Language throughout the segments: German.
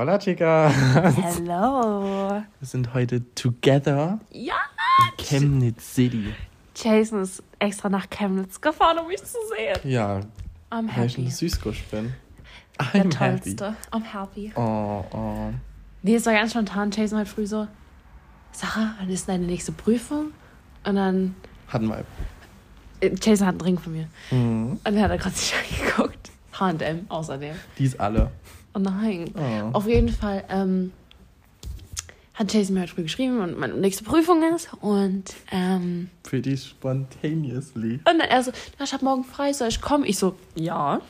Hola, Chica. Hello. Wir sind heute together Ja. in Chemnitz City. Jason ist extra nach Chemnitz gefahren, um mich zu sehen. Ja, I'm weil ich ein happy. Süßgusch bin. Der I'm happy. tollste. I'm happy. Oh, oh. Nee, es war ganz spontan. Jason heute früh so, Sarah, wann ist deine nächste Prüfung? Und dann, Hatten wir. äh, Jason hat einen Ring von mir. Mhm. Und dann hat er gerade sich angeguckt. H&M außerdem. Die ist alle. Oh nein. Oh. Auf jeden Fall ähm, hat Jason mir heute früh geschrieben und meine nächste Prüfung ist. Und, ähm, Pretty spontaneously. und dann er so, ja, ich habe morgen frei, soll ich kommen? Ich so, ja.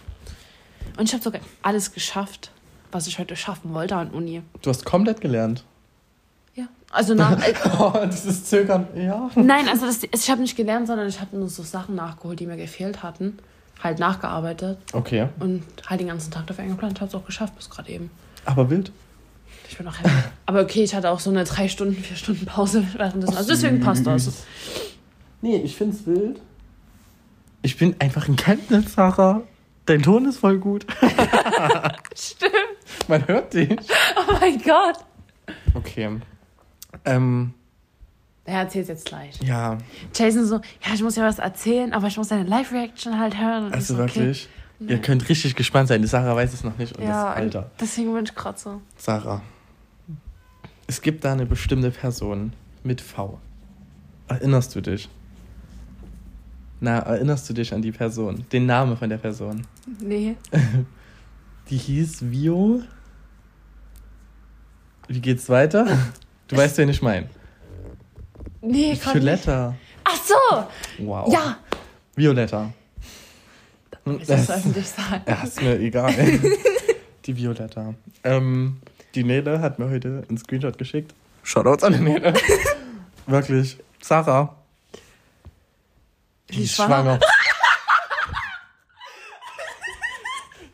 Und ich habe sogar alles geschafft, was ich heute schaffen wollte an Uni. Du hast komplett gelernt. Ja. Also nach, äh, Oh, dieses Zögern. Ja. nein, also das, ich habe nicht gelernt, sondern ich habe nur so Sachen nachgeholt, die mir gefehlt hatten. Halt nachgearbeitet Okay. und halt den ganzen Tag dafür eingeplant, habe es auch geschafft bis gerade eben. Aber wild. Ich bin auch happy. Aber okay, ich hatte auch so eine drei Stunden, vier Stunden Pause währenddessen. Also deswegen passt das. Nee, ich find's wild. Ich bin einfach ein Chemnitz-Sacher. Dein Ton ist voll gut. Stimmt. Man hört dich. Oh mein Gott. Okay. Ähm, Er erzählt jetzt gleich. ja, Jason so, ja, ich muss ja was erzählen, aber ich muss deine Live-Reaction halt hören. Also so, okay. wirklich. Ihr könnt richtig gespannt sein. Die Sarah weiß es noch nicht und Ja, das Alter. deswegen bin ich gerade so. Sarah. Es gibt da eine bestimmte Person mit V. Erinnerst du dich? Na, erinnerst du dich an die Person? Den Namen von der Person? Nee. Die hieß Vio. Wie geht's weiter? Du weißt, wen ich meine. Nee, nicht. Violetta. Ach so. Wow. Ja. Violetta. Ich das öffentlich sagen. Ja, ist mir egal. die Violetta. Ähm, die Nele hat mir heute einen Screenshot geschickt. Shoutouts an die Nele. Wirklich. Sarah. Die, Die schwanger. schwanger.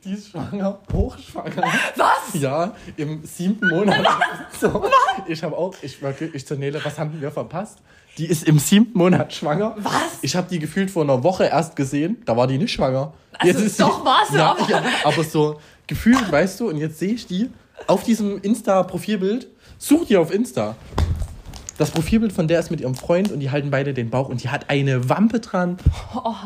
die ist schwanger. Hochschwanger. Was? Ja, im siebten Monat. So. Ich habe auch, ich wirklich, ich zur Nele, was haben wir verpasst? Die ist im siebten Monat schwanger. Was? Ich habe die gefühlt vor einer Woche erst gesehen. Da war die nicht schwanger. Also ist doch war's, ja, aber- ja, aber so gefühlt, weißt du, und jetzt sehe ich die auf diesem Insta-Profilbild. Such die auf Insta. Das Profilbild von der ist mit ihrem Freund und die halten beide den Bauch und die hat eine Wampe dran.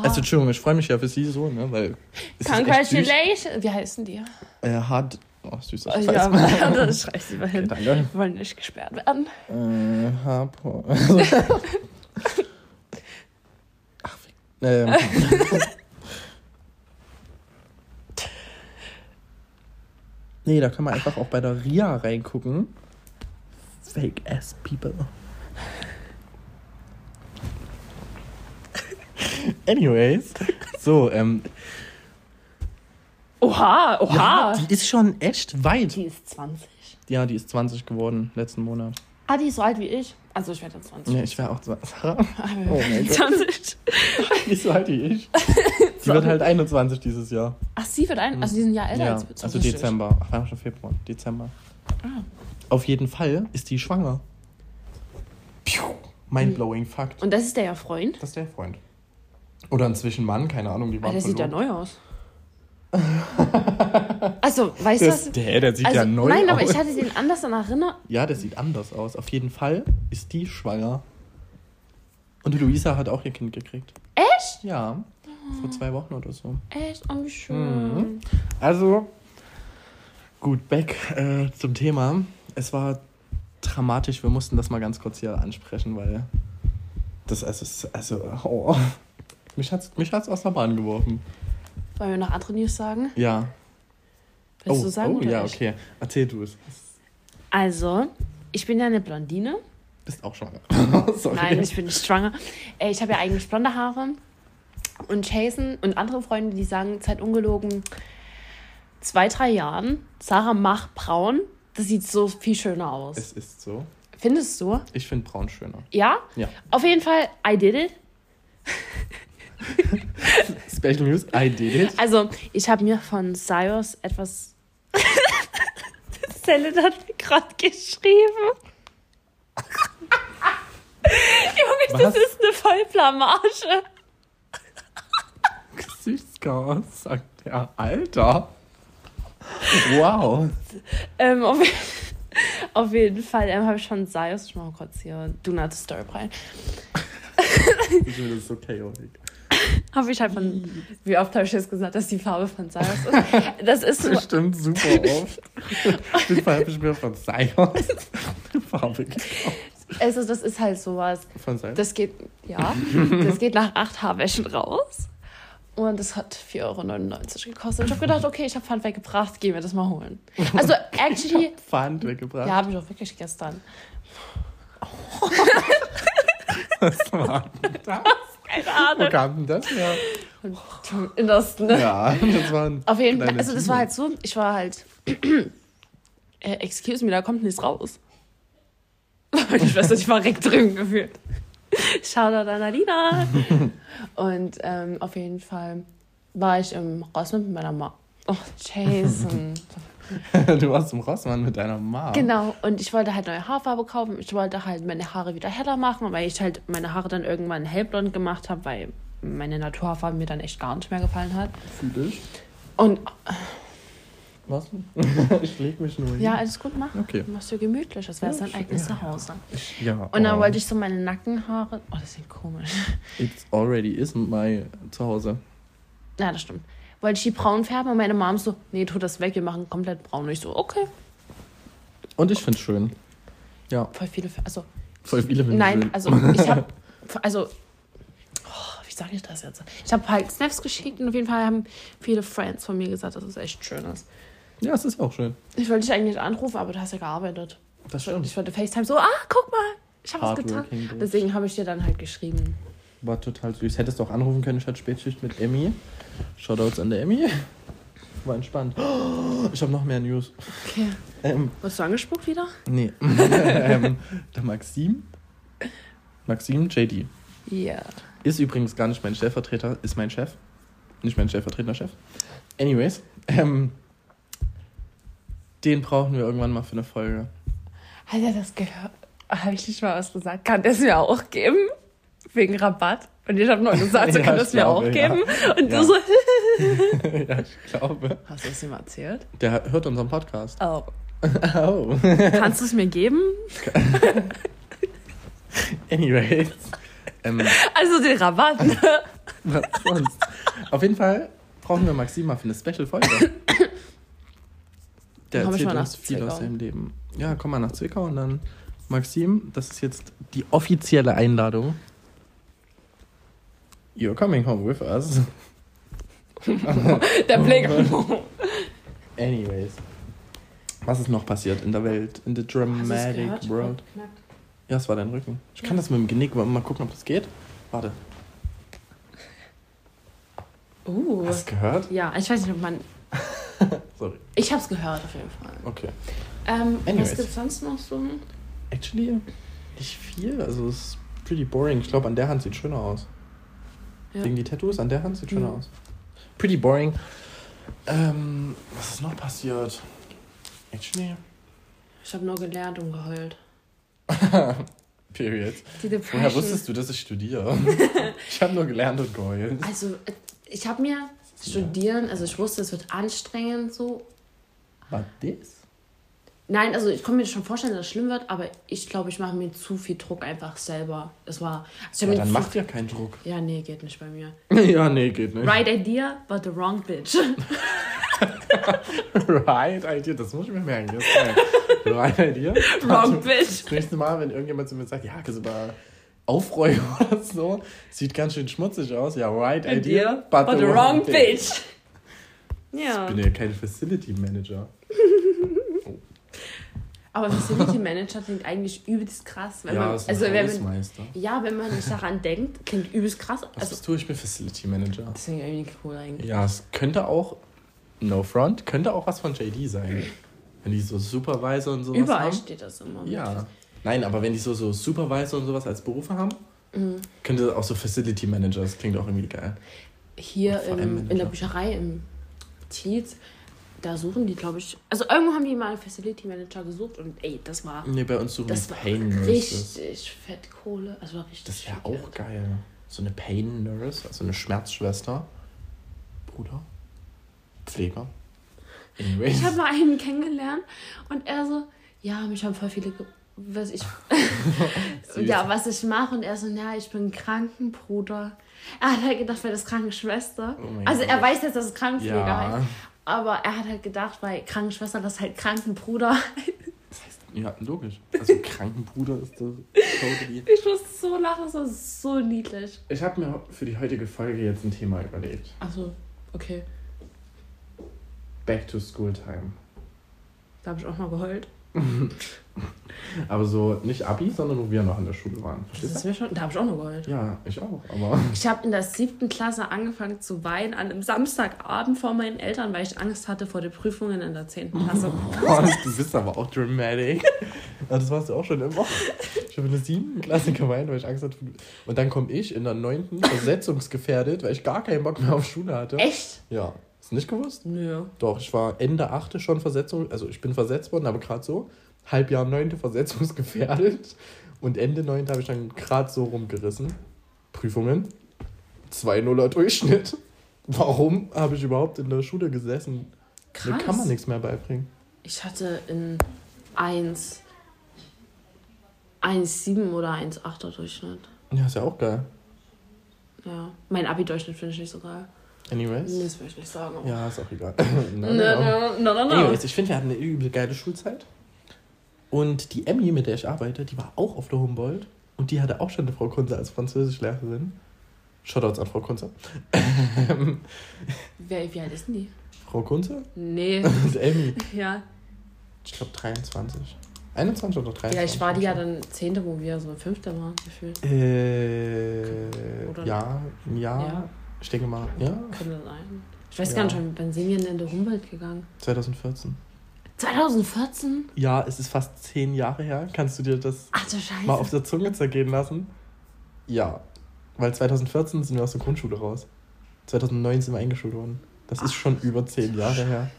Also Entschuldigung, ich freue mich ja für sie so, ne, weil. Congratulations. Wie heißen die? Äh, hart, oh süß, das Oh, ich ja, das schreibe ich lieber hin. Okay, danke. Wir wollen nicht gesperrt werden. Äh, Harpo. Ach. Ähm. nee, da kann man einfach auch bei der RIA reingucken. Fake ass people. Anyways, so, ähm, Oha, oha. ja, die ist schon echt weit. die ist 20. Ja, die ist 20 geworden letzten Monat. Ah, die ist so alt wie ich. Also ich werde 20. Ja, ich wäre auch 20. Sarah? Oh mein Gott. 20. Nicht so alt wie ich. Die wird halt 21 dieses Jahr. Ach, sie wird ein, also die sind ein Jahr älter Ja, als wir. also Richtig. Dezember. Ach, war schon Februar. Dezember. Ah. Auf jeden Fall ist die schwanger. Mindblowing Fakt. Und das ist der ja Freund. Das ist der Freund. Oder inzwischen Mann, keine Ahnung, die waren der sieht ja verlobt. neu aus. also, weißt du Der, was? der, der sieht Also, ja neu nein, aber aus. ich hatte den anders in Erinnerung. Ja, der sieht anders aus. Auf jeden Fall ist die schwanger. Und die Luisa hat auch ihr Kind gekriegt. Echt? Ja, vor zwei Wochen oder so. Echt? Oh, wie schön. Mhm. Also, gut, back äh, zum Thema. Es war dramatisch, wir mussten das mal ganz kurz hier ansprechen, weil das also, ist- also oh, mich hat's, mich hat's aus der Bahn geworfen. Wollen wir noch andere News sagen? Ja. Willst oh, du sagen? oh ja, ich? okay. Erzähl du es. Also, ich bin ja eine Blondine. Bist auch schwanger. Nein, ich bin nicht schwanger. Äh, Ich habe ja eigentlich blonde Haare. Und Jason und andere Freunde, die sagen seit ungelogen zwei, drei Jahren, Sarah, mach braun. Das sieht so viel schöner aus. Es ist so. Findest du? Ich finde braun schöner. Ja? Ja. Auf jeden Fall, I did it. Special News, I did it. Also, ich habe mir von Cyrus etwas. Celine hat mir gerade geschrieben. Junge, das Was? ist eine Vollblamage. Süßgas, sagt der Alter. Wow. Ähm, auf, auf jeden Fall ähm, habe ich von Sios, ich mache kurz hier Do Not Disturb rein, Ich finde das so chaotic. habe ich halt von, wie oft habe ich jetzt gesagt, dass die Farbe von Sios ist. Das ist so, Das stimmt super oft. Auf jeden Fall habe ich mir von Sios eine Farbe gekauft. also das ist halt sowas. Von Sios? Das geht, ja, das geht nach acht Haarwäschen raus. Und das hat 4,99 Euro gekostet. Ich habe gedacht, okay, ich habe Pfand weggebracht, gehen wir das mal holen. Also, actually, Pfand weggebracht. ja, habe ich auch wirklich gestern. Was war denn das? Keine Wo Ahnung. kam denn das her? Zum Innersten, ne? Ja, das war ein Auf jeden Fall, also das war halt so, ich war halt, äh, excuse me, da kommt nichts raus. Meine Schwester, die war direkt drin gefühlt. Shoutout an Alina. Und ähm, auf jeden Fall war ich im Rossmann mit meiner Mama. Oh, Jason. Du warst im Rossmann mit deiner Mom. genau, und ich wollte halt neue Haarfarbe kaufen. Ich wollte halt meine Haare wieder heller machen, weil ich halt meine Haare dann irgendwann hellblond gemacht habe, weil meine Naturhaarfarbe mir dann echt gar nicht mehr gefallen hat. Fühl ich. Und Was? ich leg mich nur hin. ja, alles gut, mach. Okay. Machst du gemütlich, das wäre Ja, sein eigenes ja. Zuhause. Ja. Und dann oh. wollte ich so meine Nackenhaare. Oh, das sieht komisch. It's already is my Zuhause. Ja, das stimmt. Wollte ich die braun färben und meine Mom so, nee, tu das weg, wir machen komplett braun. Und ich so, okay. Und ich find's schön. Ja, Voll viele, also, voll viele nein, schön. also, ich habe, also, oh, wie sage ich das jetzt? Ich habe halt Snaps geschickt und auf jeden Fall haben viele Friends von mir gesagt, dass es echt schön ist. Ja, es ist auch schön. Ich wollte dich eigentlich anrufen, aber du hast ja gearbeitet. Das Ich stimmt. wollte FaceTime so, ah, guck mal, ich habe was getan. Deswegen habe ich dir dann halt geschrieben. War total süß. Hättest du auch anrufen können, ich hatte Spätschicht mit Emmy. Shoutouts an der Emmy. War entspannt. Oh, ich habe noch mehr News. Okay. Ähm, Wurdest du angespuckt wieder? nee. ähm, der Maxim. Maxim JD. Ja. Ist übrigens gar nicht mein Stellvertreter, ist mein Chef. Nicht mein stellvertretender Chef. Anyways, ähm, den brauchen wir irgendwann mal für eine Folge. Hat er das gehört? Habe ich nicht mal was gesagt? Kann der es mir auch geben? Wegen Rabatt? Und ich habe nur gesagt, so Ja, kann das mir auch ja. geben. Und Ja. du so, ja, ich glaube. hast du es ihm erzählt? Der hört unseren Podcast. Oh. Oh. Kannst du es mir geben? Anyways. Ähm, Also den Rabatt. ne? was sonst? Auf jeden Fall brauchen wir Maxim mal für eine Special-Folge. Der erzählt uns viel aus Zwickau. seinem Leben. Ja, komm mal nach Zwickau und dann Maxim, das ist jetzt die offizielle Einladung. You're coming home with us. Der Blick. Anyways. Was ist noch passiert in der Welt? In the dramatic world? Ja, es war dein Rücken. Ich kann das mit dem Genick mal gucken, ob das geht. Warte. Uh. Hast du gehört? Ja, ich weiß nicht, ob man. Sorry. Ich habe es gehört auf jeden Fall. Okay. Ähm, Anyways. was gibt's sonst noch so? Actually, nicht viel. Also, es ist pretty boring. Ich glaube, an der Hand sieht schöner aus. Ja. Wegen die Tattoos, an der Hand sieht schöner Mhm. aus. Pretty boring. Ähm, was ist noch passiert? Actually, Ich habe nur gelernt und geheult. period. Woher wusstest du, dass ich studiere? ich habe nur gelernt und geheult. Also, ich habe mir studieren, also ich wusste, es wird anstrengend so. Was das? Nein, also ich kann mir schon vorstellen, dass es schlimm wird, aber ich glaube, ich mache mir zu viel Druck einfach selber. Es war. Also Aber dann macht ja keinen Druck. Ja, nee, geht nicht bei mir. ja, nee, geht nicht. Right idea, but the wrong bitch. Right Idea, das muss ich mir merken. Right Idea. wrong bitch. Das nächste Mal, wenn irgendjemand zu mir sagt, ja, kannst du mal aufräumen oder so, sieht ganz schön schmutzig aus. Ja, right Idea, but, the wrong bitch. Ja. Ich bin ja kein Facility Manager. Aber Facility Manager klingt eigentlich übelst krass. Wenn ja, man, ist also wenn man, ja, wenn man nicht daran denkt, klingt übelst krass. Was Also, du? Ich bin Facility Manager. das klingt irgendwie cool eigentlich. Ja, es könnte auch, no front, könnte auch was von JD sein. Wenn die so Supervisor und sowas Überall haben. steht das immer. mit. Ja. Nein, aber wenn die so, so Supervisor und sowas als Berufe haben, Mhm. könnte auch so Facility Manager, das klingt auch irgendwie geil. Hier im, in der. Bücherei im Tietz, da suchen die, glaube ich. Also irgendwo haben die mal einen Facility Manager gesucht und ey, das war. Nee, bei uns suchen Das die Pain Nurses. richtig fett Kohle. Also war richtig. Das wäre auch geil. So eine Pain Nurse, also eine Schmerzschwester. Bruder. Pfleger. Anyways. Ich habe mal einen kennengelernt und er so, ja, mich haben voll viele, was ich, ja, was ich mache und er so, ja, ich bin Krankenbruder. Er hat halt gedacht, weil das Krankenschwester. Oh also er Gott. weiß jetzt, dass es Krankenpfleger Ja. heißt. Aber er hat halt gedacht, weil Krankenschwester das halt Krankenbruder. Ja, logisch. Also Krankenbruder ist das totally. Ich muss so lachen, das war so niedlich. Ich habe mir für die heutige Folge jetzt ein Thema überlegt. Achso, okay. Back to School Time. Da habe ich auch mal geheult. Aber so nicht Abi, sondern wo wir noch an der Schule waren. Das Verstehst ist mir schon, da habe ich auch noch geheult. du? Ja, ich auch. Aber Ich habe in der siebten Klasse angefangen zu weinen an einem Samstagabend vor meinen Eltern, weil ich Angst hatte vor den Prüfungen in der zehnten Klasse. Boah, du bist aber auch dramatic. Das warst du auch schon immer. Ich habe in der siebten Klasse geweint, weil ich Angst hatte. Und dann komme ich in der neunten versetzungsgefährdet, weil ich gar keinen Bock mehr auf Schule hatte. Echt? Ja. Hast du nicht gewusst? Nö. Doch, ich war Ende 8. schon Versetzung, also ich bin versetzt worden, aber gerade so. Halbjahr 9. versetzungsgefährdet. Und Ende 9. habe ich dann gerade so rumgerissen. Prüfungen. 2-0er Durchschnitt. Warum habe ich überhaupt in der Schule gesessen? Mir Krass. kann man nichts mehr beibringen. Ich hatte in 1, 1,7 oder 1,8er Durchschnitt. Ja, ist ja auch geil. Ja. Mein Abi-Durchschnitt finde ich nicht so geil. Anyways. Das will ich nicht sagen. Ja, ist auch egal. No, no, no. no. Anyways, ich finde, wir hatten eine übel geile Schulzeit. Und die Emmy, mit der ich arbeite, die war auch auf der Humboldt. Und die hatte auch schon eine Frau Kunze als Französischlehrerin. Shoutouts an Frau Kunze. Wer, wie alt ist denn die? Frau Kunze? Nee. Und Emmy. ja. Ich glaube 23. 21 oder 23? Ja, ich war die ja dann Zehnte, wo wir so Fünfte waren, gefühlt. Äh, Oder- ja, Jahr. Ja. Ich denke mal, ja, Könnte sein. Ich weiß Ja. gar nicht, wann sind wir denn in der Humboldt gegangen? 2014. 2014? Ja, es ist fast zehn Jahre her. Kannst du dir das Ach du Scheiße. mal auf der Zunge zergehen lassen? Ja, weil 2014 sind wir aus der Grundschule raus. 2009 sind wir eingeschult worden. Das ist schon über zehn Jahre her.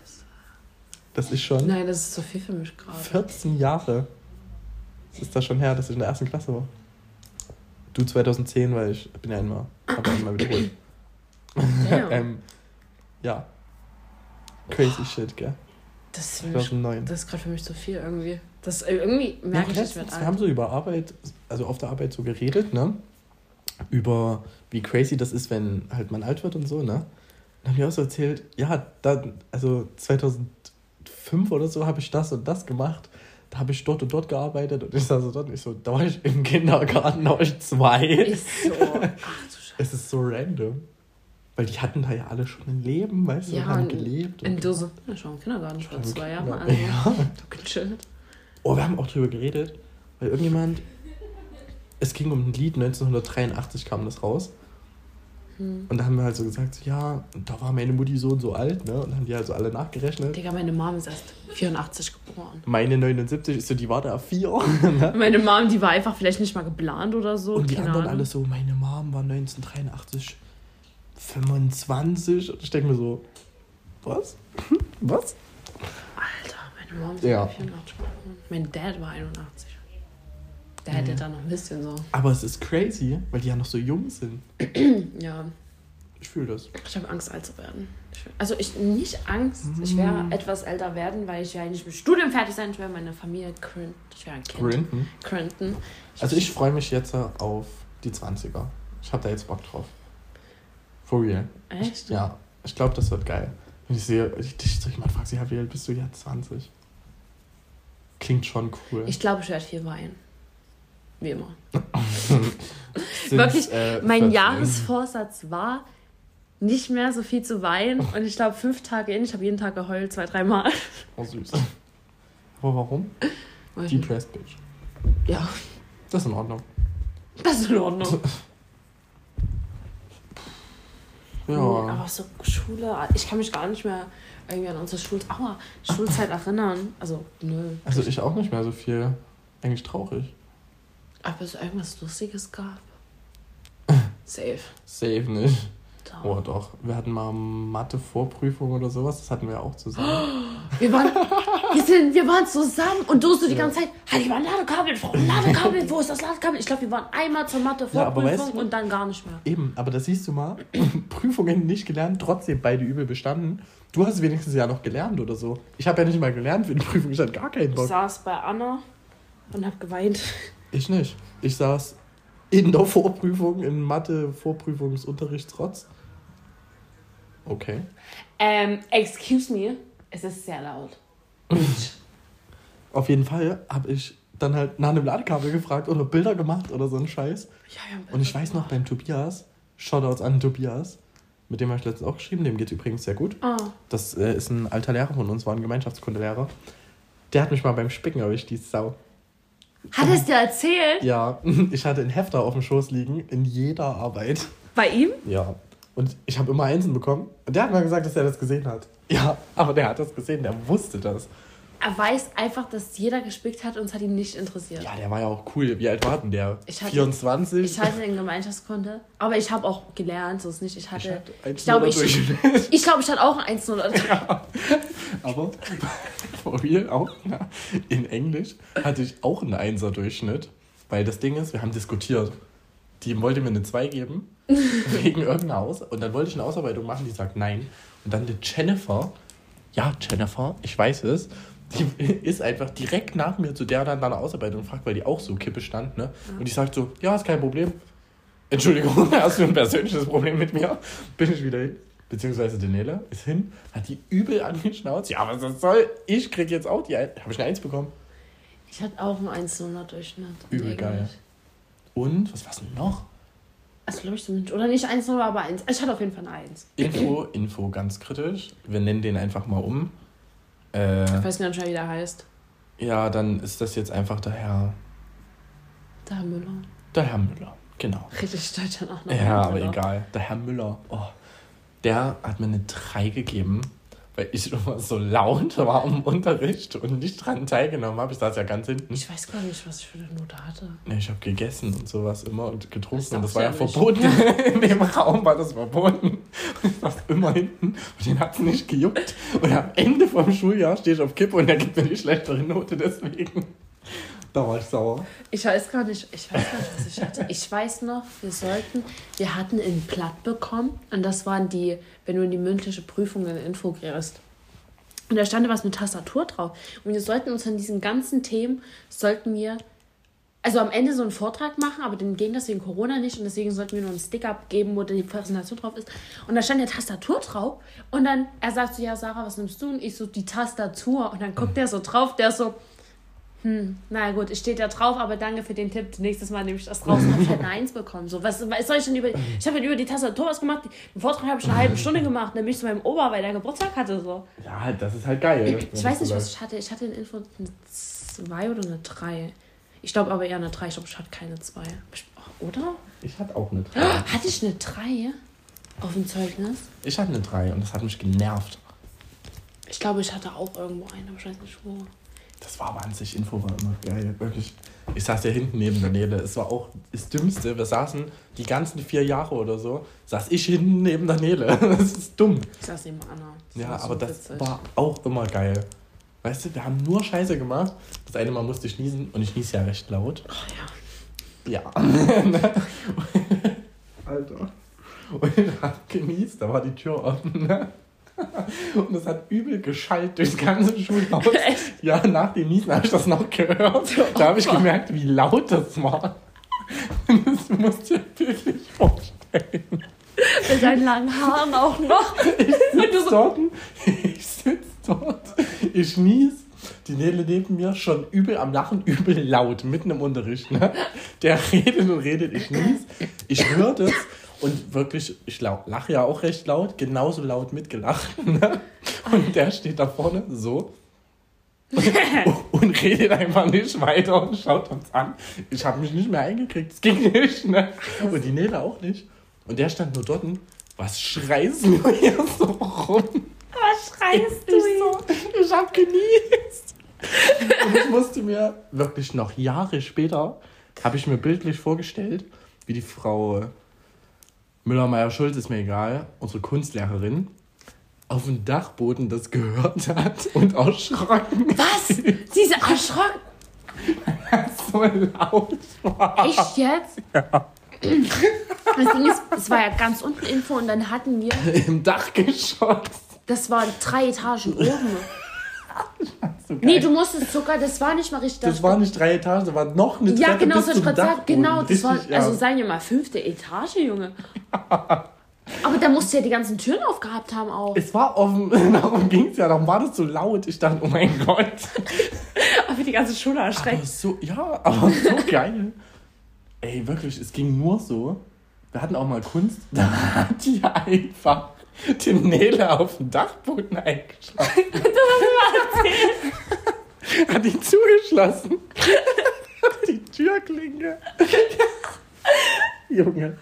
Das ist schon Nein, das ist zu viel für mich gerade. 14 Jahre. Das ist das schon her, dass ich in der ersten Klasse war. Du 2010, weil ich bin ja einmal, habe einmal wiederholt. Ähm, ja. Crazy shit, gell? Das ist, mich, 2009. das ist gerade für mich zu viel irgendwie. Das äh, irgendwie merke ich, ich letztens, werde wir haben so über Arbeit, also auf der Arbeit so geredet, ne? Über wie crazy das ist, wenn halt man alt wird und so, ne? Dann haben die auch so erzählt, ja, dann, also 2005 oder so habe ich das und das gemacht. Da habe ich dort und dort gearbeitet und ich saß so dort und ich so, da war ich im Kindergarten, da war ich zwei. Ist so. Ach du Scheiße. Es ist so random. Weil die hatten da ja alle schon ein Leben, weißt du, Ja, haben gelebt. In Dose. Ja, schon im Kindergarten. War Im zwei Jahre alt. Kindergarten. Ja. Du gechillt. Oh, wir haben auch drüber geredet, weil irgendjemand. Es ging um ein Lied, 1983 kam das raus. Hm. Und da haben wir halt so gesagt, so, ja, da war meine Mutti so und so alt, ne? Und dann haben die halt so alle nachgerechnet. Digga, meine Mom ist erst 84 geboren. Meine 79 ist so, die war da vier. ne? Meine Mom, die war einfach vielleicht nicht mal geplant oder so. Und die anderen alle so, meine Mom war 1983 25. Und ich denke mir so, was? Was? Alter, meine Mom ist Ja. 84 geboren. Mein Dad war 81. Der hätte da noch ein bisschen so. Aber es ist crazy, weil die ja noch so jung sind. Ja, Ich fühle das. ich habe Angst, alt zu werden. Ich, also ich nicht Angst. Ich werde etwas älter werden, weil ich ja nicht mit Studium fertig sein. Ich werde meine Familie gründen. Ich werde ein Kind Gründen. gründen. Also ich freue mich jetzt auf die 20er. Ich habe da jetzt Bock drauf. For real. Echt? Ja, ich glaube, das wird geil. Wenn ich sehe, ich dich jemand fragt, ja, wie alt bist du? Ja, 20. Klingt schon cool. Ich glaube, ich werde viel weinen. Wie immer. Wirklich, äh, Mein 14. Jahresvorsatz war, nicht mehr so viel zu weinen. Und ich glaube, fünf Tage in, ich habe jeden Tag geheult, zwei, dreimal. Oh, süß. Aber warum? Depressed Bitch. Ja, Das ist in Ordnung. das ist in Ordnung. Ja. Aber so Schule, ich kann mich gar nicht mehr irgendwie an unsere Schul Aua, Schulzeit erinnern. Also, nö. Also ich auch nicht mehr so viel. Eigentlich traurig. Aber es irgendwas Lustiges gab. Safe. Safe nicht. Da. Oh doch. Wir hatten mal Mathe-Vorprüfung oder sowas. Das hatten wir auch zusammen. Wir waren, Wir, sind, wir waren zusammen und du so die ganze Zeit, halt, ich war ein Ladekabel, Frau, ein Ladekabel, wo ist das Ladekabel? Ich glaube, wir waren einmal zur Mathe Ja, weißt du- und dann gar nicht mehr. Eben, aber das siehst du mal. Prüfungen nicht gelernt, trotzdem beide übel bestanden. Du hast wenigstens ja noch gelernt oder so. Ich habe ja nicht mal gelernt für die Prüfung. Ich hatte gar keinen Ich Bock. saß bei Anna und hab geweint. Ich nicht. Ich saß in der Vorprüfung, in Mathe, Vorprüfungsunterrichtstrotz. Okay. Ähm, excuse me, es ist sehr laut. Auf jeden Fall habe ich dann halt nach einem Ladekabel gefragt oder Bilder gemacht oder so ein Scheiß. Ja, haben Und ich weiß noch beim Tobias, Shoutouts an Tobias, mit dem habe ich letztens auch geschrieben, dem geht übrigens sehr gut. Ah, Das äh, ist ein alter Lehrer von uns, war ein Gemeinschaftskundelehrer. Der hat mich mal beim Spicken erwischt, die Sau. hat es dir erzählt? Ja, ich hatte einen Hefter auf dem Schoß liegen, in jeder Arbeit. Bei ihm? Ja. Und ich habe immer Einsen bekommen. Und der hat mal gesagt, dass er das gesehen hat. Ja, aber der hat das gesehen, der wusste das. Er weiß einfach, dass jeder gespickt hat und es hat ihn nicht interessiert. Ja, der war ja auch cool. Wie alt war denn der? Ich hatte- 24? Ich hatte in Gemeinschaftskunde, aber ich habe auch gelernt, so ist nicht. Ich Ich hatte, hatte ich, 1,0 glaube, ich, ich glaube, ich hatte auch ein 1 0 Aber for real auch, ja. In Englisch hatte ich auch einen Einser-Durchschnitt. Weil das Ding ist, wir haben diskutiert. Die wollte mir eine 2 geben, wegen irgendeiner Aus. Und dann wollte ich eine Ausarbeitung machen, die sagt nein. Und dann die Jennifer, ja, Jennifer, ich weiß es, die ist einfach direkt nach mir zu der dann nach einer Ausarbeitung fragt, weil die auch so Kippe stand, ne? Und die sagt so, ja, ist kein Problem. Entschuldigung, hast du ein persönliches Problem mit mir? Bin ich wieder hin. Beziehungsweise Daniela ist hin, hat die übel angeschnauzt. Ja, was das soll? Ich krieg jetzt auch die Eins. Habe ich eine Eins bekommen. Ich hatte auch einen 1 0 Durchschnitt. Übel geil. Und, was war's denn noch? Also, glaube ich zumindest. Oder nicht 1 0, aber 1. Ich hatte auf jeden Fall eine 1. Info, Info, ganz kritisch. Wir nennen den einfach mal um. Äh, Ich weiß nicht wie der heißt. ja, dann ist das jetzt einfach der Herr, Der Herr Müller. der Herr Müller. Genau. Richtig stolz dann auch noch. Ja, aber egal. Der Herr Müller, oh, der hat mir eine 3 gegeben, weil ich immer so laut war im Unterricht und nicht dran teilgenommen habe. Ich saß ja ganz hinten. Ich weiß gar nicht, was ich für eine Note hatte. Ja, ich habe gegessen und sowas immer und getrunken. Das und das war ja verboten. In dem Raum war das verboten. Und ich saß immer hinten und den hat es nicht gejuckt. Und am Ende vom Schuljahr stehe ich auf Kippe und er gibt mir die schlechtere Note deswegen. Da war ich sauer. Ich weiß gar nicht, ich weiß gar nicht, was ich hatte. Ich weiß noch, wir sollten, wir hatten ein Blatt bekommen und das waren die, wenn du in die mündliche Prüfung eine Info kriegst. Und da stand was mit Tastatur drauf. Und wir sollten uns an diesen ganzen Themen, sollten wir, also am Ende so einen Vortrag machen, aber den ging das wegen Corona nicht und deswegen sollten wir nur einen Sticker geben, wo die Präsentation drauf ist. Und da stand ja Tastatur drauf und dann, er sagt so, ja Sarah, was nimmst du? Und ich so, die Tastatur. Und dann guckt er so drauf, der so, hm, na gut, es steht da drauf, aber danke für den Tipp. Nächstes Mal nehme ich das drauf. Dann habe ich halt eine Eins bekommen. So, was, was soll ich denn über. Ich habe halt über die Tastatur was gemacht. Den Vortrag habe ich eine halbe Stunde gemacht. Dann bin ich zu meinem Opa, weil der Geburtstag hatte. So. Ja, das ist halt geil. Ich weiß nicht, was ich hatte. Ich hatte in Info eine 2 oder eine 3. Ich glaube aber eher eine 3. Ich glaube, ich hatte keine 2. Oder? Ich hatte auch eine 3. Hatte ich eine 3 auf dem Zeugnis? Ich hatte eine 3 und das hat mich genervt. Ich glaube, ich hatte auch irgendwo eine, aber ich weiß nicht wo. Das war aber an sich, Info war immer geil, wirklich. Ich saß ja hinten neben der Nele. Es war auch das Dümmste. Wir saßen die ganzen vier Jahre oder so, saß ich hinten neben der Nele. Das ist dumm. Ich saß neben Anna. Das Ja, so aber das witzig. war auch immer geil. Weißt du, wir haben nur Scheiße gemacht. Das eine Mal musste ich niesen und ich nies ja recht laut. Ach ja. Ja. Alter. Und ich hab genießt, da war die Tür offen. Und es hat übel geschallt durchs ganze Schulhaus. Echt? Ja, nach dem Niesen habe ich das noch gehört. Da habe ich gemerkt, wie laut das war. Das musst du dir wirklich vorstellen. Mit deinen langen Haaren auch noch. Ich sitze dort, ich sitz dort, ich nies. Die Nele neben mir schon übel am Lachen, übel laut, mitten im Unterricht. Ne? Der redet und redet, ich nies. Ich höre das und wirklich, ich lache ja auch recht laut, genauso laut mitgelacht. Ne? Und der steht da vorne so und redet einfach nicht weiter und schaut uns an. Ich habe mich nicht mehr eingekriegt, es ging nicht. Ne? Und die Nele auch nicht. Und der stand nur dort. und, Was schreist du hier so rum? Was schreist du Ich so, ich hab genießt. Und ich musste mir wirklich noch Jahre später, habe ich mir bildlich vorgestellt, wie die Frau Müller-Meyer-Schulz, ist mir egal, unsere Kunstlehrerin, auf dem Dachboden das gehört hat und erschrocken Was? Sie ist erschrocken? so laut war. Echt jetzt? Ja. Das Ding ist, es war ja ganz unten Info und dann hatten wir, Im Dachgeschoss. das waren drei Etagen oben. So. Nee, du musstest sogar, das war nicht mal richtig. das war nicht drei Etagen, das war noch eine Treppe ja, genau, bis so ich zum. Dachboden. Genau, das war, ja. also seien wir mal fünfte Etage, Junge. Aber da musst du ja die ganzen Türen aufgehabt haben auch. Es war offen, darum ging es ja, darum war das so laut. Ich dachte, oh mein Gott. Aber die ganze Schule Aber erschreckt. so, ja, aber so geil. Ey, wirklich, es ging nur so. Wir hatten auch mal Kunst, da hat die einfach den Nele auf den Dachboden eingeschlagen. hat ihn zugeschlossen. die Türklinke. Junge,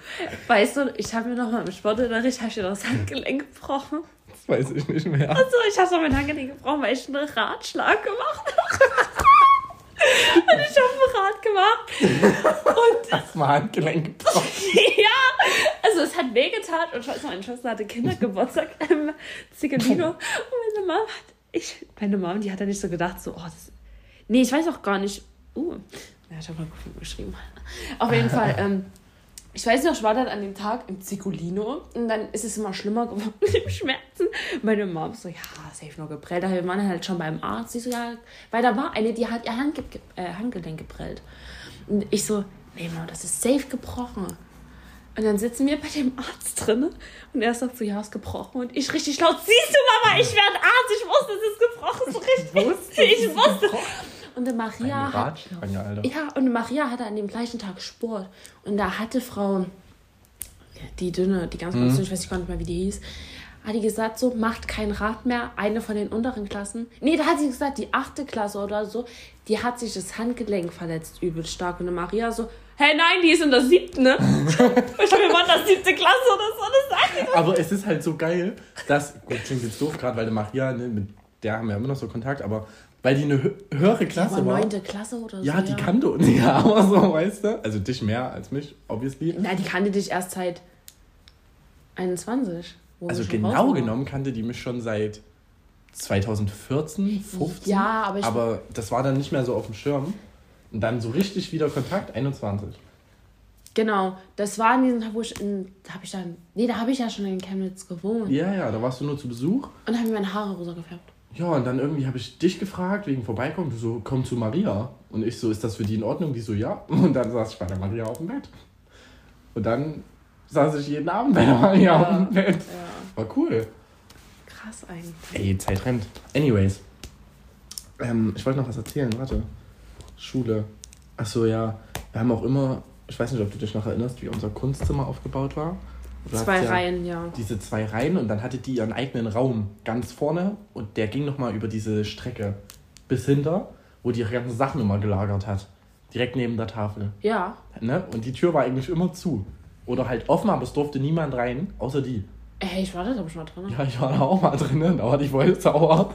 Weißt du, ich habe mir noch mal im Sportunterricht hab ich das Handgelenk gebrochen. das weiß ich nicht mehr. Also ich habe noch mein Handgelenk gebrochen, weil ich einen Ratschlag gemacht habe. Und ich habe ein Rad gemacht. Und Das war Handgelenk gebrochen. ja, also es hat wehgetan. Und noch, meine Schwester hatte Kindergeburtstag im Zigelino. Und meine Mom hat, ich, meine Mom, die hat dann nicht so gedacht, so, oh, das, nee, ich weiß auch gar nicht. Uh, ja, ich habe mal geschrieben. Auf jeden Fall, ähm, ich weiß noch, ich war dann an dem Tag im Zicolino und dann ist es immer schlimmer geworden mit dem Schmerzen. Meine Mom so, ja, safe nur geprellt. Aber wir waren halt schon beim Arzt. Sie so, ja, weil da war eine, die hat ihr Handge äh, Handgelenk geprellt. Und ich so, nee, Mom, das ist safe gebrochen. Und dann sitzen wir bei dem Arzt drin und er sagt so, ja, ist gebrochen. Und ich richtig laut, siehst du, Mama, ich werde Arzt, ich wusste, es ist gebrochen. So richtig, wusste, ich wusste. Und der Maria Ein hat Alter. ja, und Maria hatte an dem gleichen Tag Sport. Und da hatte Frau, die dünne, die ganz große, ich weiß gar nicht mehr, wie die hieß, hat die gesagt, so, macht kein Rad mehr. Eine von den unteren Klassen. Nee, da hat sie gesagt, die achte Klasse oder so, die hat sich das Handgelenk verletzt, übel stark. Und eine Maria so, hä, nein, die ist in der siebten, ne? ich glaube, wir waren in der siebte Klasse oder so, das sie. Aber es ist halt so geil, dass, gut, klingt jetzt doof gerade, weil die Maria, ne, mit der haben wir immer noch so Kontakt, aber weil die eine hö höhere Klasse war. neunte Klasse oder so. Ja, die kannte uns ja aber so, weißt du? Also dich mehr als mich, obviously. Na, die kannte dich erst seit 21. wo wir Also genau genommen kannte die mich schon seit 2014, 15. Ja, aber ich- Aber das war dann nicht mehr so auf dem Schirm. Und dann so richtig wieder Kontakt, 21. Genau, das war in diesem Tag, wo ich in, da habe ich dann, nee, da habe ich ja schon in Chemnitz gewohnt Ja, ja, da warst du nur zu Besuch. und habe mir meine Haare rosa gefärbt. Ja, und dann irgendwie habe ich dich gefragt, wegen Vorbeikommen. Du so, komm zu Maria. Und ich so, ist das für die in Ordnung? Die so, ja. Und dann saß ich bei der Maria auf dem Bett. Und dann saß ich jeden Abend bei der Maria auf dem Bett. Ja, War cool. krass eigentlich. Ey, Zeit rennt. Anyways. Ähm, ich wollte noch was erzählen, warte. Schule. Achso, ja. Wir haben auch immer, ich weiß nicht, ob du dich noch erinnerst, wie unser Kunstzimmer aufgebaut war. Du Zwei ja Reihen, ja. Diese zwei Reihen und dann hatte die ihren eigenen Raum ganz vorne und der ging nochmal über diese Strecke bis hinter, wo die ihre ganzen Sachen immer gelagert hat. Direkt neben der Tafel. Ja, Ne? Und die Tür war eigentlich immer zu. Oder halt offen, aber es durfte niemand rein, außer die. ey, ich war da, glaube ich, mal drin. Ja, ich war da auch mal drin, da war die voll sauer.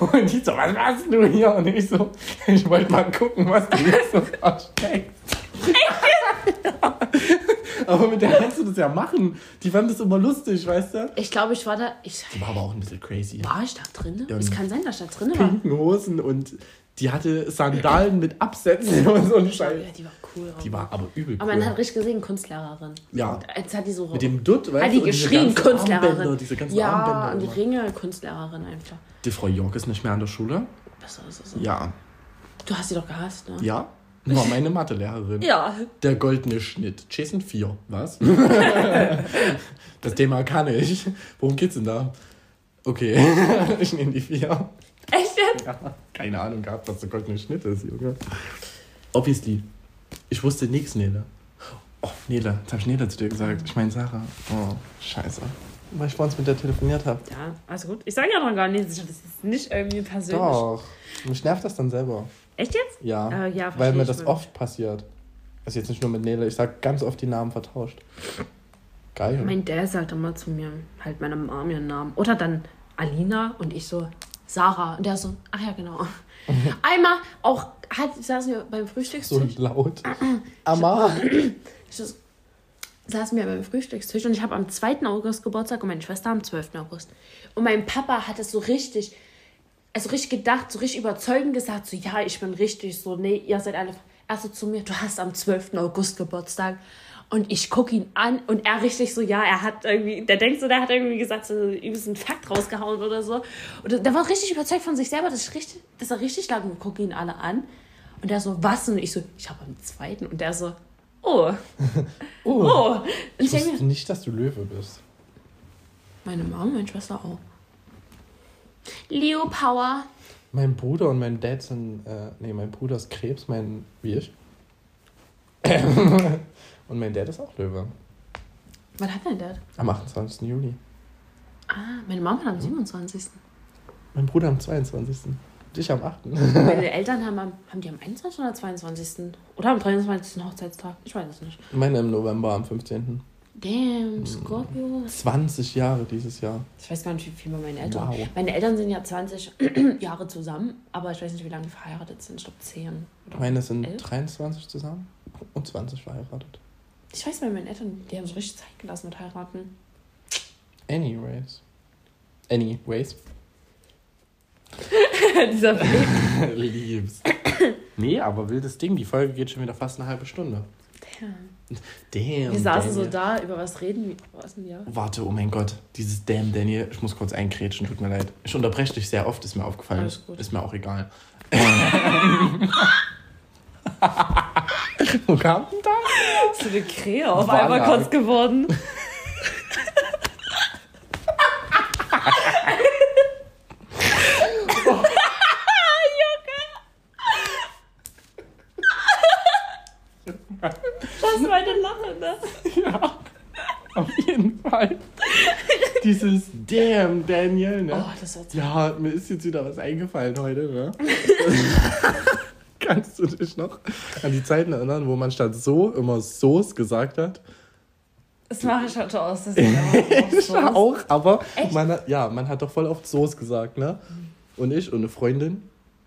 Und die so, was machst du hier? Und ich so, ich wollte mal gucken, was du hier so versteckst. Ja. Aber mit der kannst du das ja machen. Die fand das immer lustig, weißt du? Ich glaube, ich war da, ich, Die war aber auch ein bisschen crazy. war ich da drin? Ja, Es kann sein, dass ich da drin war. Pinken Hosen und die hatte Sandalen mit Absätzen und so ein Ja, Scheiß. die war cool. Die war aber übel Aber man cool. hat richtig gesehen, Kunstlehrerin. Ja. Jetzt hat die so. Mit dem Dutt, weißt hat die geschrien, Kunstlehrerin. Armbänder, diese ganzen ja, Armbänder und die. Ringe, Kunstlehrerin einfach. Die Frau York ist nicht mehr an der Schule. Besser ist es so. Ja. Du hast sie doch gehasst, ne? Ja. War meine Mathelehrerin. Ja. Der goldene Schnitt. Jason 4. Was? das Thema kann ich. Worum geht's denn da? Okay. ich nehme die 4. Echt jetzt? Ja, keine Ahnung gehabt, was der goldene Schnitt ist, Junge. Obviously. Ich wusste nichts, Nele. Oh, Nele. Jetzt hab ich Nele zu dir gesagt. Ich meine Sarah. Oh, scheiße. Weil ich vorhin mit der telefoniert habe. Ja, also gut. Ich sage ja noch gar nichts. Das ist nicht irgendwie persönlich. Doch. Mich nervt das dann selber. Echt jetzt? Ja. Äh, ja, weil mir das oft passiert. Also jetzt nicht nur mit Nele. Ich sag ganz oft die Namen vertauscht. Geil. Mein Dad sagt immer zu mir, halt meine Mom ihren Namen. Oder dann Alina und ich so, Sarah. Und der so, ach ja, genau. Einmal auch, hat, saßen wir beim so Frühstückstisch. laut. Amma. Ich so, saßen wir beim Frühstückstisch und ich habe am 2. August Geburtstag und meine Schwester am 12. August. Und mein Papa hat es so richtig, also richtig gedacht, so richtig überzeugend gesagt, so ja, ich bin richtig so, nee, ihr seid alle. Er so zu mir, du hast am 12. August Geburtstag. Und ich gucke ihn an und er richtig so, ja, er hat irgendwie, der denkt so, der hat irgendwie gesagt, so übelst einen Fakt rausgehauen oder so. Und der war richtig überzeugt von sich selber, dass, ich richtig, dass er richtig lag und wir gucken ihn alle an. Und der so, was? Und ich so, ich habe am zweiten. Und der so, oh. Oh, Oh. Und ich ich denke wusste mir, nicht, dass du Löwe bist. meine Mama, meine Schwester auch. Leo Power. Mein Bruder und mein Dad sind, äh, nee, mein Bruder ist Krebs, mein, wie ich. und mein Dad ist auch Löwe. Wann hat dein Dad? Am 28. Juli. Ah, meine Mama hat am 27. Mein Bruder am 22. Dich am 8. Meine Eltern haben, am, haben die am 21. oder 22. Oder am 23. Hochzeitstag? Ich weiß es nicht. Meine im November am 15. Damn, Scorpio. 20 Jahre dieses Jahr. Ich weiß gar nicht, wie viel bei meinen Eltern. Wow. Meine Eltern sind ja 20 Jahre zusammen, aber ich weiß nicht, wie lange die verheiratet sind. Ich glaube 10. Oder Meine sind elf? 23 zusammen und 20 verheiratet. Ich weiß bei meinen Eltern, die haben so richtig Zeit gelassen mit heiraten. Anyways. Anyways. Dieser Liebs. nee, aber wildes Ding. Die Folge geht schon wieder fast eine halbe Stunde. Damn. Damn. Wir saßen so Daniel. da, über was reden wir. Warte, oh mein Gott. Dieses Damn Daniel. Ich muss kurz einkrätschen, tut mir leid. Ich unterbreche dich sehr oft, ist mir aufgefallen. Alles gut. Ist mir auch egal. Wo kam denn das? So eine Krähe auf einmal kurz geworden. Das war eine Lache, ne? Ja, auf Fall. Dieses Damn Daniel, ne? Oh, das war Ja, mir ist jetzt wieder was eingefallen heute, ne? Kannst du dich noch an die Zeiten erinnern, wo man statt so immer So's gesagt hat? Das mache ich heute aus. Das ist auch Ich so. auch, aber Echt? man hat, ja, man hat doch voll oft So's gesagt, ne? Und ich und eine Freundin,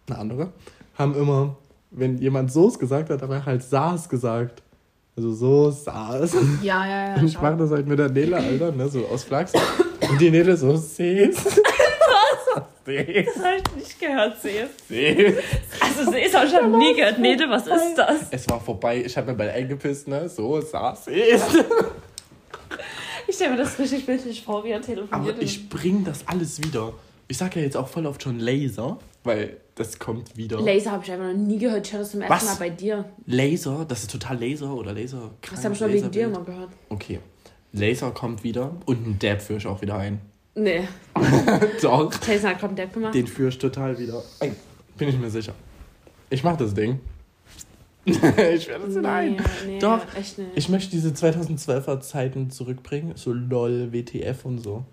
eine andere, haben immer, wenn jemand So's gesagt hat, haben wir halt Saß gesagt. Also so, Saß. Ja, ja, ja. Und ich mache das halt mit der Nele, Alter, ne, so aus Flachs. Und die Nele so, Sees. Was? Sees. Das habe ich nicht gehört, Sees. Sees. Also Sees habe ich noch nie gehört. Nede, was ist das? Es war vorbei, ich habe mir bald eingepisst, ne, so, saß Sees. Ich stelle mir das richtig bildlich vor, wie er telefoniert. Aber ich bring das alles wieder. Ich sag ja jetzt auch voll oft schon Laser, weil das kommt wieder. Laser habe ich einfach noch nie gehört. Ich höre das zum ersten Was? Mal bei dir. Laser, das ist total Laser oder Laser. Das habe ich nur wegen dir immer gehört. Okay. Laser kommt wieder und ein Dab führe ich auch wieder ein. Nee. Doch. Jason hat gerade einen Depp gemacht. Den führe ich total wieder ein. Bin ich mir sicher. Ich mach das Ding. ich werde das wieder ein. nee, nee, Doch. echt nicht. Ich möchte diese 2012er Zeiten zurückbringen. So LOL, WTF und so.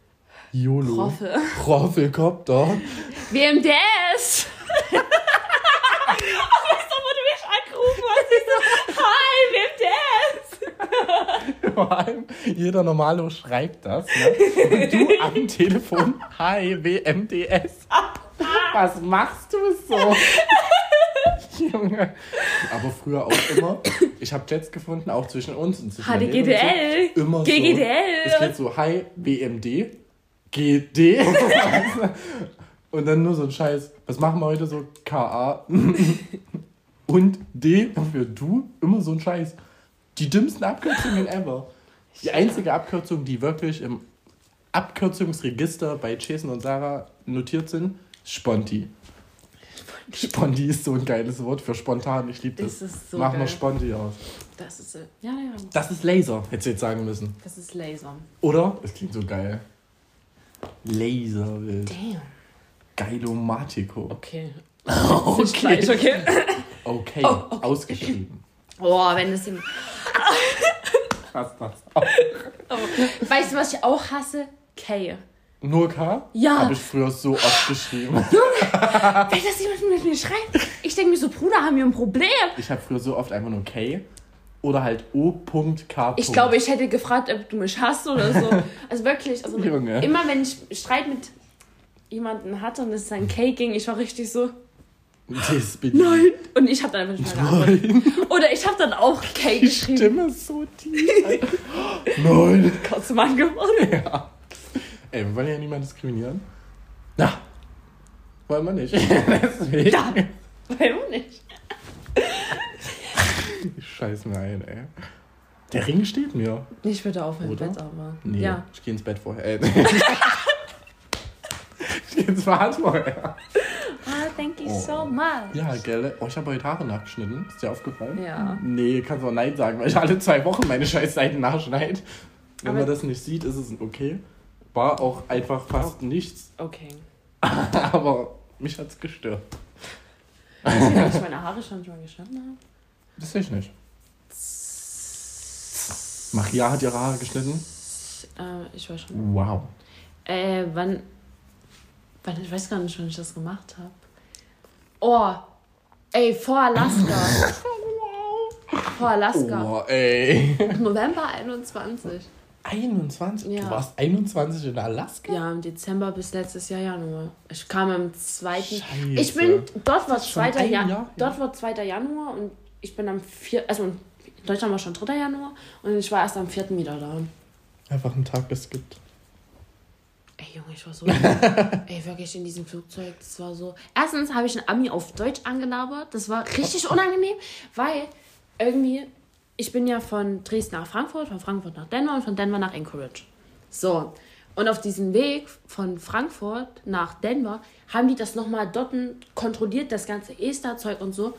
YOLO. Proffe. Proffelkopter. WMDS! Weißt du, wo du mich angerufen hast? Ich so, hi, WMDS! Vor allem, jeder Normalo schreibt das. Ne? Und du am Telefon, hi, WMDS. Was machst du so? Junge. Aber früher auch immer. Ich habe Chats gefunden, auch zwischen uns und zwischen HDGDL. So. Immer so. GGDL. Es geht so, hi, WMD, GD. und dann nur so ein Scheiß. Was machen wir heute so? KA und D für du. Immer so ein Scheiß. Die dümmsten Abkürzungen ever. Die einzige Abkürzung, die wirklich im Abkürzungsregister bei Jason und Sarah notiert sind, Sponti. Sponti ist so ein geiles Wort für spontan. Ich liebe das. Das ist so Mach mal geil. Sponti aus. Das ist, ja, ja, Das ist Laser, hätte ich jetzt sagen müssen. das ist Laser. Oder? Es klingt so geil. Laserwild. Damn. Geilomatico. Okay. Okay. Gleich, okay. Okay. Oh, okay. Ausgeschrieben. Boah, wenn das jemand. Fass das auf. Oh. Weißt du, was ich auch hasse? K. Nur K? Ja. Habe ich früher so oft geschrieben. Wenn das jemand mit mir schreibt, ich denke mir so, Bruder, haben wir ein Problem. Ich habe früher so oft einfach nur K. Oder halt O.K. Ich glaube, ich hätte gefragt, ob du mich hasst oder so. Also wirklich, also Junge. immer wenn ich Streit mit jemandem hatte und es dann K ging, ich war richtig so, Das bin nein. Und ich habe dann einfach nicht mehr geantwortet. Nein. Oder ich habe dann auch K Die geschrieben. Stimme ist so tief. Nein. Katzmann geworden. Ja. Ey, wir wollen ja niemanden diskriminieren. Na, wollen wir nicht. Deswegen. Ja. Warum nicht? Ich scheiß mir ein, ey. Der Ring steht mir. Ich würde aufhören, Oder? Bett aber. Nee, Ja. ich gehe ins Bett vorher. Ey. ins Bad vorher. Ah, thank you Oh. so much. Ja, gell? Oh, ich habe heute Haare nachgeschnitten. Ist dir aufgefallen? Ja. Nee, kannst du auch Nein sagen, weil ich alle zwei Wochen meine Scheißseiten nachschneide. Wenn Aber- man das nicht sieht, ist es okay. War auch einfach fast nichts, Okay. aber mich hat's gestört. Weißt du, dass ich meine Haare schon mal geschnitten habe? Das sehe ich nicht. Maria hat ihre Haare geschnitten. Äh, ich weiß schon. Wow. Äh, wann. Wann, ich weiß gar nicht, wann ich das gemacht habe. Oh, ey, vor Alaska. vor Alaska. Oh, ey. November 21. 21? Ja. Du warst 21 in Alaska? Ja, im Dezember bis letztes Jahr Januar. Ich kam am 2. Scheiße. Ich bin, dort war schon 2. ein Januar, Jahr, ja. dort war 2. Januar und ich bin am 4. Also in Deutschland war schon 3. Januar und ich war erst am 4. wieder da. Einfach einen Tag geskippt. Ey, Junge, ich war so. ey, wirklich in diesem Flugzeug. Das war so. Erstens habe ich einen Ami auf Deutsch angelabert. Das war richtig unangenehm, weil irgendwie. Ich bin ja von Dresden nach Frankfurt, von Frankfurt nach Denver und von Denver nach Anchorage. So. Und auf diesem Weg von Frankfurt nach Denver haben die das nochmal dort kontrolliert, das ganze ESTA-Zeug und so.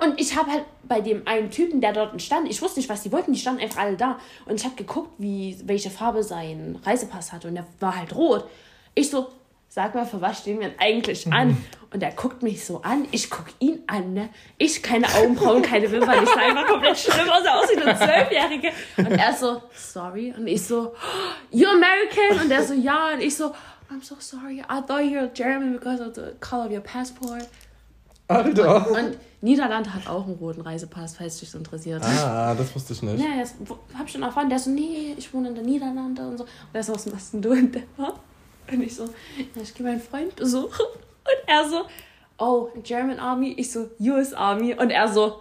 Und ich habe halt bei dem einen Typen, der dort stand, ich wusste nicht, was die wollten, die standen einfach alle da. Und ich habe geguckt, wie, welche Farbe sein Reisepass hatte. Und der war halt rot. Ich so, sag mal, für was stehen wir denn eigentlich an? Und er guckt mich so an, ich guck ihn an, ne? Ich keine Augenbrauen, keine Wimpern, ich sah einfach komplett schlimm aus, er aussieht wie eine Zwölfjährige. Und er so, sorry. Und ich so, you American? Und er so, ja. Und ich so, I'm so sorry, I thought you were German because of the color of your passport. Alter. Und Niederlande hat auch einen roten Reisepass, falls dich das interessiert. Ah, das wusste ich nicht. Ja, hab ich schon erfahren. Der so, nee, ich wohne in der Niederlande und so. Und der so, was machst denn du in Denver? Und ich so, ja, ich gehe meinen Freund besuchen. Und er so, oh, German Army. Ich so, US Army. Und er so,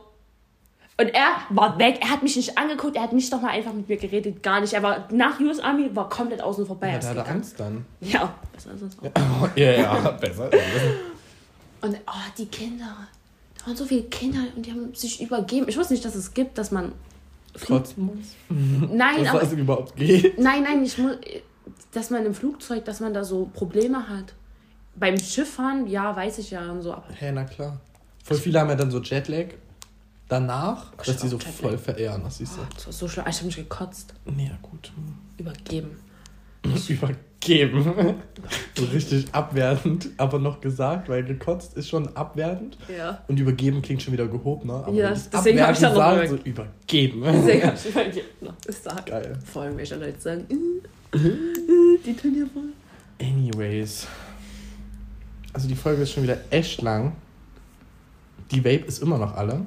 und er war weg. Er hat mich nicht angeguckt. Er hat nicht doch mal einfach mit mir geredet. Gar nicht. Er war nach US Army, war komplett außen vorbei. Ja, Er der hatte gegangen. Angst dann. Ja, besser es auch. Oh, ja, ja, besser. Und oh, die Kinder. Da waren so viele Kinder und die haben sich übergeben. Ich wusste nicht, dass es gibt, dass man. Kotzen muss. Nein, Was aber. das überhaupt geht. Nein, nein, ich muss. Dass man im Flugzeug, dass man da so Probleme hat. Beim Schifffahren, ja, weiß ich ja und so, aber. Hä, na klar. Voll viele haben ja dann so Jetlag danach, ich dass die so Jetlag. voll verehren, siehst du. Das war so schlimm. Ich habe mich gekotzt. Ja, gut. Übergeben. Übergeben. So richtig abwertend, aber noch gesagt, weil gekotzt ist schon abwertend. Ja. Und übergeben klingt schon wieder gehobener. Aber Ja, deswegen hab ich dann noch abwertend sagt, so übergeben. Deswegen habe ich übergeben. noch gesagt. Geil. Vor allem, welche Leute sagen, äh, äh, die tun ja wohl. Anyways. Also die Folge ist schon wieder echt lang. Die Vape ist immer noch alle.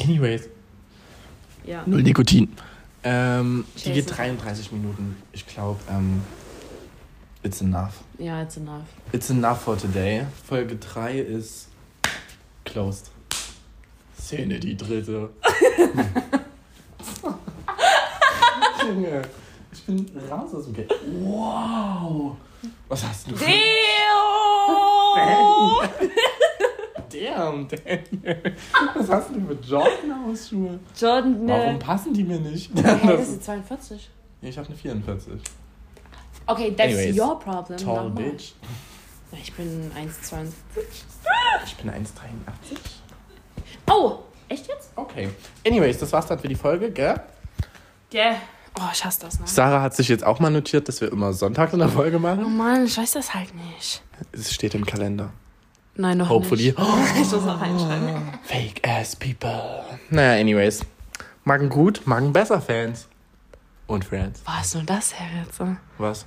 Anyways. Ja. Null Nikotin. Ähm, die geht 33 Minuten. Ich glaube, ähm, it's enough. Ja, it's enough. It's enough for today. Folge 3 ist closed. Szene die dritte. Junge, ich bin raus aus dem Game. Wow. Was hast du für... Damn, Daniel. Was hast du für Jordan-Hausschuhe? Jordan, Warum ne? passen die mir nicht? Hey, das ist 42. ich habe eine 44. Okay, that's Anyways, your problem. Tall Nochmal. bitch. Ich bin 1,20. Ich bin 1,83. Oh, echt jetzt? Okay. Anyways, das war's dann für die Folge, gell? Yeah. Oh, ich hasse das, ne? Sarah hat sich jetzt auch mal notiert, dass wir immer Sonntags in der Folge Oh machen. Mann, ich weiß das halt nicht. Es steht im Kalender. Nein, noch Hopefully. nicht. Ich muss noch reinschreiben. Fake ass people. Naja, anyways. Magen gut, Magen besser Fans. Und Friends. Was nur das her jetzt? ne? Was?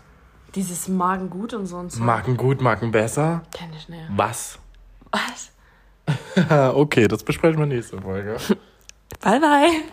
Dieses Magen gut und so und so. Magen gut, Magen besser? Kenn ich nicht. Was? Was? okay, das besprechen wir nächste Folge. Bye, bye.